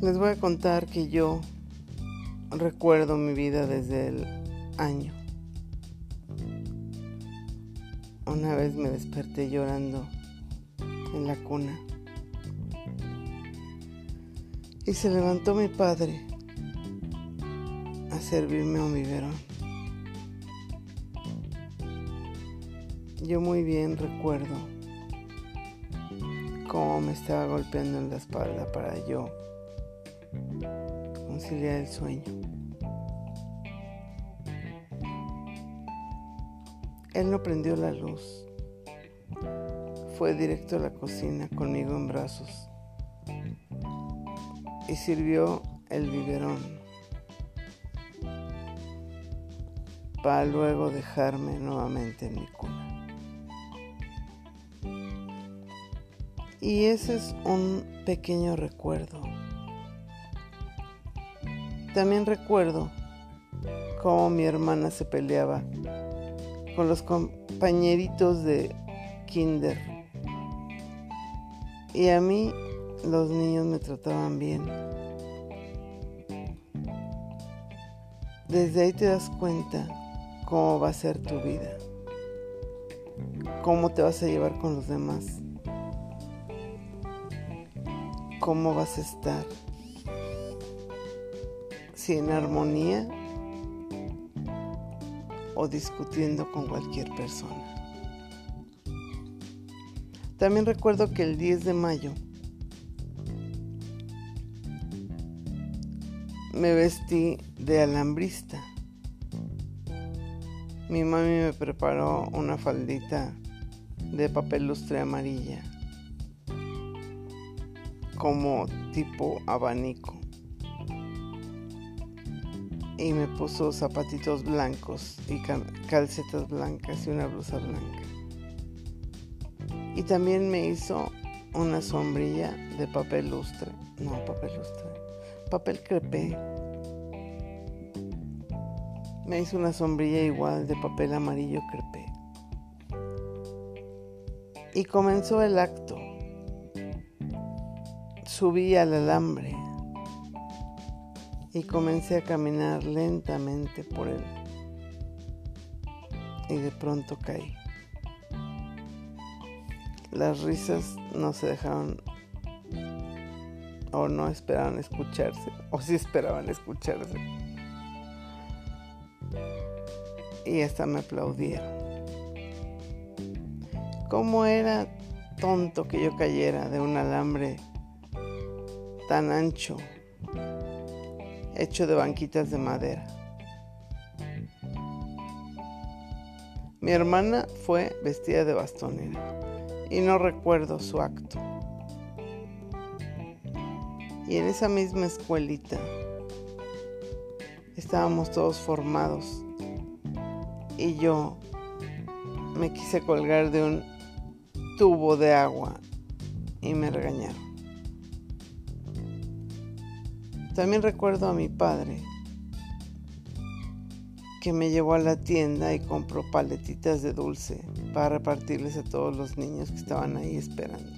Les voy a contar que yo recuerdo mi vida desde el año. Una vez me desperté llorando en la cuna. Y se levantó mi padre a servirme un biberón. Yo muy bien recuerdo cómo me estaba golpeando en la espalda para yo conciliar el sueño. Él no prendió la luz. Fue directo a la cocina conmigo en brazos y sirvió el biberón para luego dejarme nuevamente en mi cuna. Y ese es un pequeño recuerdo también recuerdo cómo mi hermana se peleaba con los compañeritos de kinder. Y a mí los niños me trataban bien. Desde ahí te das cuenta cómo va a ser tu vida, cómo te vas a llevar con los demás, cómo vas a estar en armonía o discutiendo con cualquier persona. También recuerdo que el 10 de mayo me vestí de alambrista. Mi mami me preparó una faldita de papel lustre amarilla como tipo abanico y me puso zapatitos blancos y calcetas blancas y una blusa blanca. Y también me hizo una sombrilla de papel lustre, no papel lustre, papel crepé. Me hizo una sombrilla igual de papel amarillo crepé. Y comenzó el acto. Subí al alambre y comencé a caminar lentamente por él. Y de pronto caí. Las risas no se dejaron o no esperaban escucharse, o sí esperaban escucharse. Y hasta me aplaudieron. ¿Cómo era tonto que yo cayera de un alambre tan ancho hecho de banquitas de madera. Mi hermana fue vestida de bastonera y no recuerdo su acto. Y en esa misma escuelita estábamos todos formados y yo me quise colgar de un tubo de agua y me regañaron. También recuerdo a mi padre que me llevó a la tienda y compró paletitas de dulce para repartirles a todos los niños que estaban ahí esperando.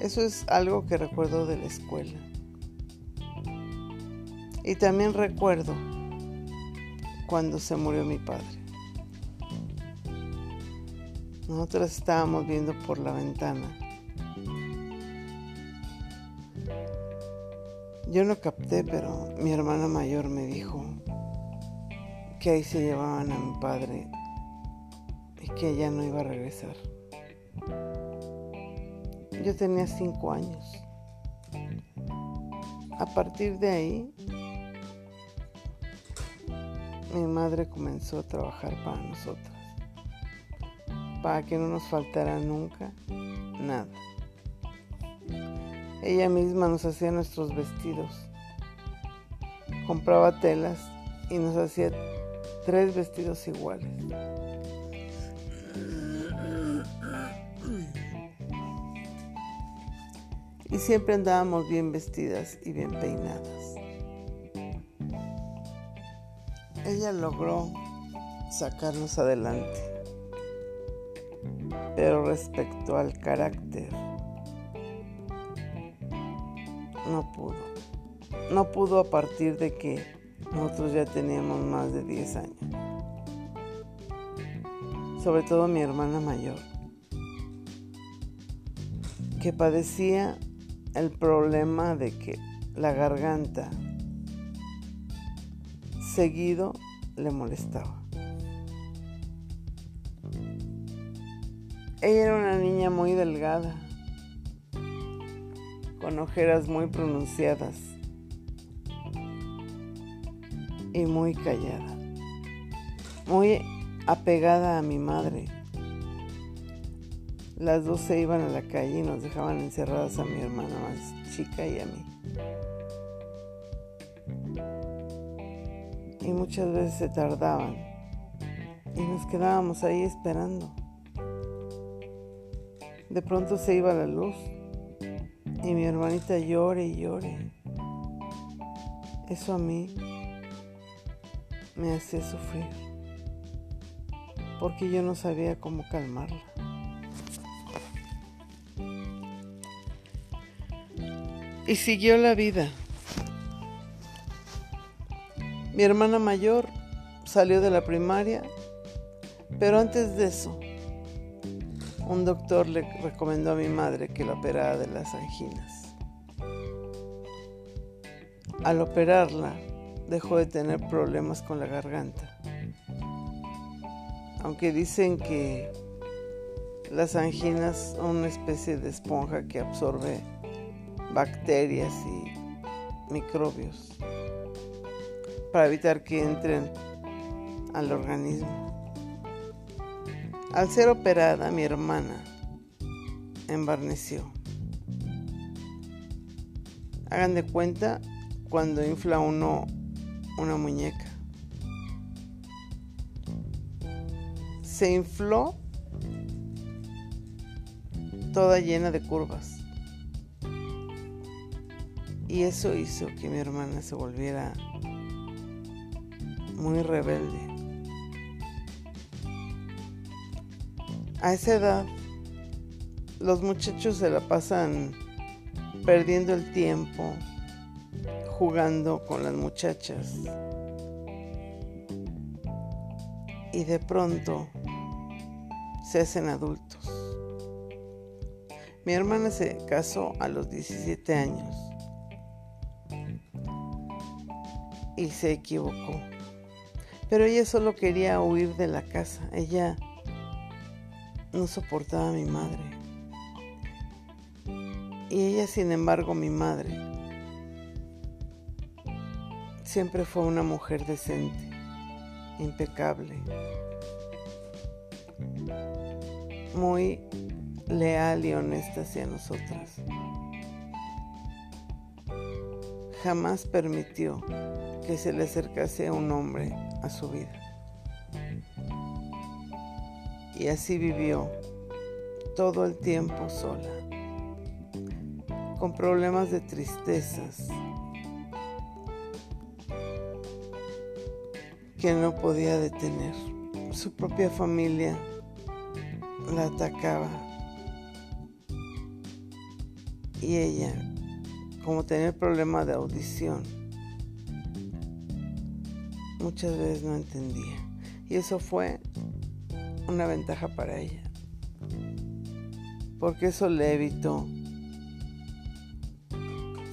Eso es algo que recuerdo de la escuela. Y también recuerdo cuando se murió mi padre. Nosotros estábamos viendo por la ventana Yo no capté, pero mi hermana mayor me dijo que ahí se llevaban a mi padre y que ella no iba a regresar. Yo tenía cinco años. A partir de ahí, mi madre comenzó a trabajar para nosotras, para que no nos faltara nunca nada. Ella misma nos hacía nuestros vestidos. Compraba telas y nos hacía tres vestidos iguales. Y siempre andábamos bien vestidas y bien peinadas. Ella logró sacarnos adelante. Pero respecto al carácter, no pudo. No pudo a partir de que nosotros ya teníamos más de 10 años. Sobre todo mi hermana mayor, que padecía el problema de que la garganta seguido le molestaba. Ella era una niña muy delgada, con ojeras muy pronunciadas y muy callada, muy apegada a mi madre. Las dos se iban a la calle y nos dejaban encerradas a mi hermana más chica y a mí. Y muchas veces se tardaban y nos quedábamos ahí esperando. De pronto se iba la luz y mi hermanita llore y llore. Eso a mí me hacía sufrir porque yo no sabía cómo calmarla. Y siguió la vida. Mi hermana mayor salió de la primaria, pero antes de eso un doctor le recomendó a mi madre que la operara de las anginas. Al operarla, dejó de tener problemas con la garganta. Aunque dicen que las anginas son una especie de esponja que absorbe bacterias y microbios para evitar que entren al organismo. Al ser operada, mi hermana embarneció. Hagan de cuenta cuando infla uno una muñeca. Se infló toda llena de curvas. Y eso hizo que mi hermana se volviera muy rebelde. A esa edad los muchachos se la pasan perdiendo el tiempo jugando con las muchachas. Y de pronto se hacen adultos. Mi hermana se casó a los 17 años y se equivocó. Pero ella solo quería huir de la casa. Ella no soportaba a mi madre. Y ella, sin embargo, mi madre, siempre fue una mujer decente, impecable, muy leal y honesta hacia nosotras. Jamás permitió que se le acercase un hombre a su vida y así vivió todo el tiempo sola, con problemas de tristezas que no podía detener. Su propia familia la atacaba y ella, como tenía problema de audición, muchas veces no entendía. Y eso fue una ventaja para ella. Porque eso le evitó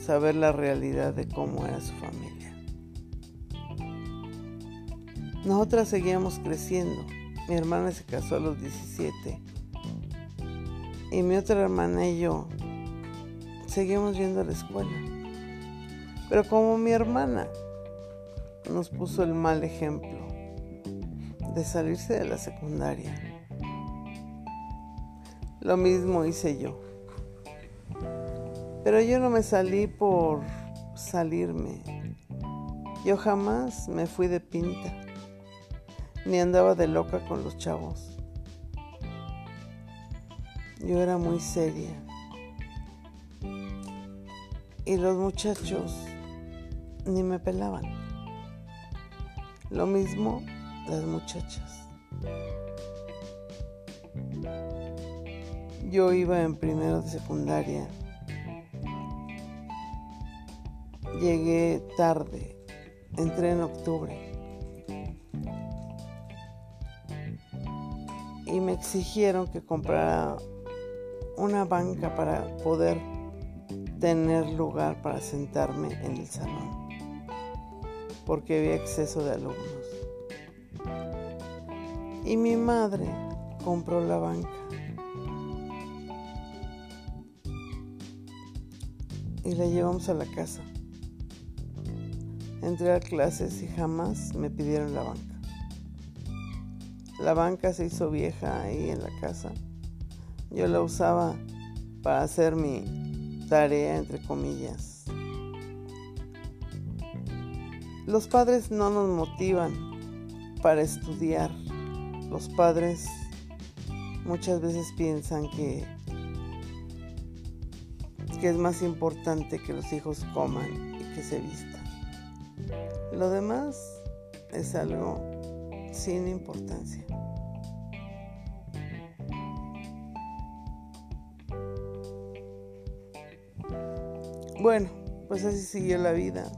saber la realidad de cómo era su familia. Nosotras seguíamos creciendo. Mi hermana se casó a los 17. Y mi otra hermana y yo seguimos yendo a la escuela. Pero como mi hermana nos puso el mal ejemplo, de salirse de la secundaria. Lo mismo hice yo. Pero yo no me salí por salirme. Yo jamás me fui de pinta, ni andaba de loca con los chavos. Yo era muy seria. Y los muchachos ni me pelaban. Lo mismo las muchachas. Yo iba en primero de secundaria llegué tarde, entré en octubre. Y me exigieron que comprara una banca para poder tener lugar para sentarme en el salón, porque había exceso de alumnos. Y mi madre compró la banca. Y la llevamos a la casa. Entré a clases y jamás me pidieron la banca. La banca se hizo vieja ahí en la casa. Yo la usaba para hacer mi tarea, entre comillas. Los padres no nos motivan para estudiar. Los padres muchas veces piensan que, que es más importante que los hijos coman y que se vistan. Lo demás es algo sin importancia. Bueno, pues así siguió la vida.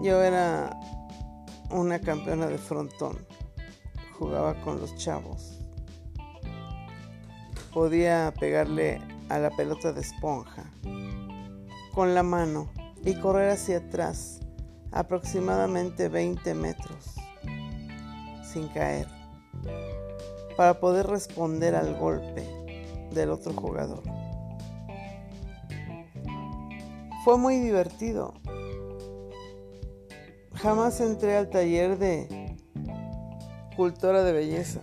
Yo era una campeona de frontón. Jugaba con los chavos. Podía pegarle a la pelota de esponja con la mano y correr hacia atrás aproximadamente 20 metros sin caer para poder responder al golpe del otro jugador. Fue muy divertido. Jamás entré al taller de cultura de belleza.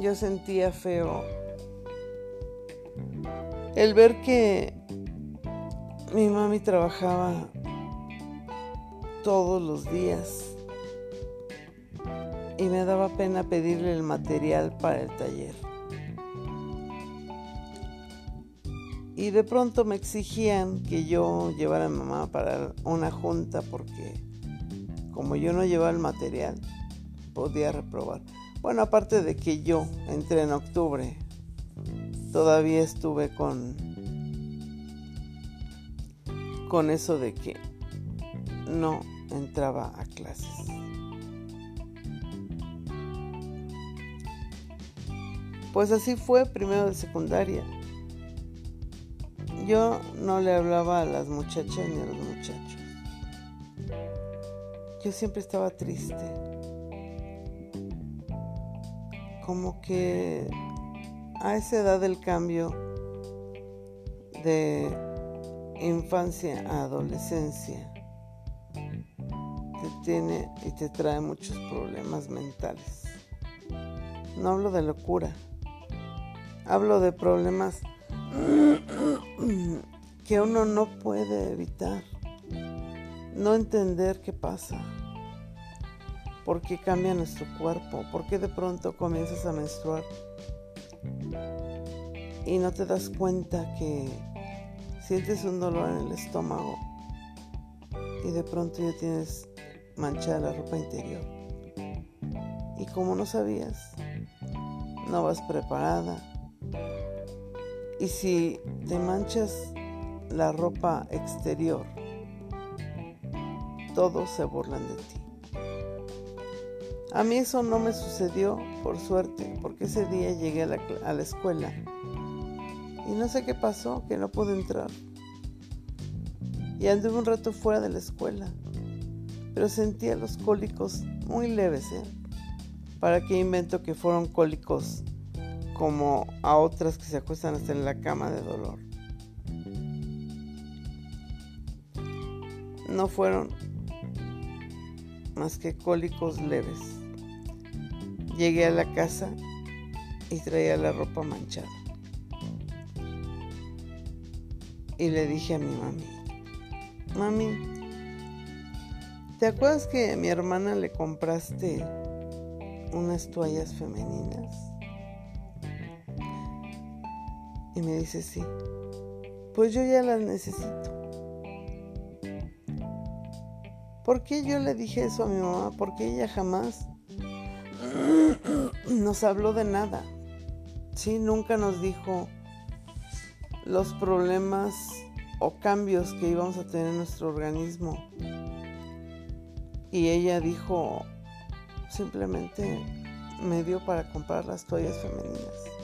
Yo sentía feo el ver que mi mami trabajaba todos los días y me daba pena pedirle el material para el taller. Y de pronto me exigían que yo llevara a mamá para una junta porque como yo no llevaba el material, podía reprobar. Bueno, aparte de que yo entré en octubre, todavía estuve con con eso de que no entraba a clases. Pues así fue primero de secundaria yo no le hablaba a las muchachas ni a los muchachos. Yo siempre estaba triste. Como que a esa edad del cambio de infancia a adolescencia te tiene y te trae muchos problemas mentales. No hablo de locura, hablo de problemas que uno no puede evitar. No entender qué pasa. ¿Por qué cambia nuestro cuerpo? ¿Por qué de pronto comienzas a menstruar? Y no te das cuenta que sientes un dolor en el estómago y de pronto ya tienes manchada la ropa interior. Y como no sabías, no vas preparada, y si te manchas la ropa exterior, todos se burlan de ti. A mí eso no me sucedió, por suerte, porque ese día llegué a la, escuela y no sé qué pasó, que no pude entrar. Y anduve un rato fuera de la escuela, pero sentía los cólicos muy leves, ¿eh? ¿Para qué invento que fueron cólicos como a otras que se acuestan hasta en la cama de dolor. No fueron más que cólicos leves. Llegué a la casa y traía la ropa manchada. Y le dije a mi mami, mami, ¿te acuerdas que a mi hermana le compraste unas toallas femeninas? Y me dice, sí, pues yo ya las necesito. ¿Por qué yo le dije eso a mi mamá? Porque ella jamás nos habló de nada. Sí, nunca nos dijo los problemas o cambios que íbamos a tener en nuestro organismo. Y ella dijo, simplemente me dio para comprar las toallas femeninas.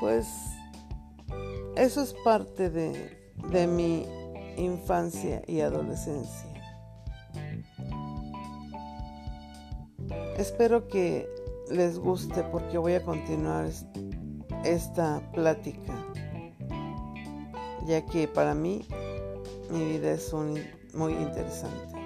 Pues eso es parte de, de mi infancia y adolescencia. Espero que les guste porque voy a continuar esta plática, ya que para mí mi vida es muy interesante.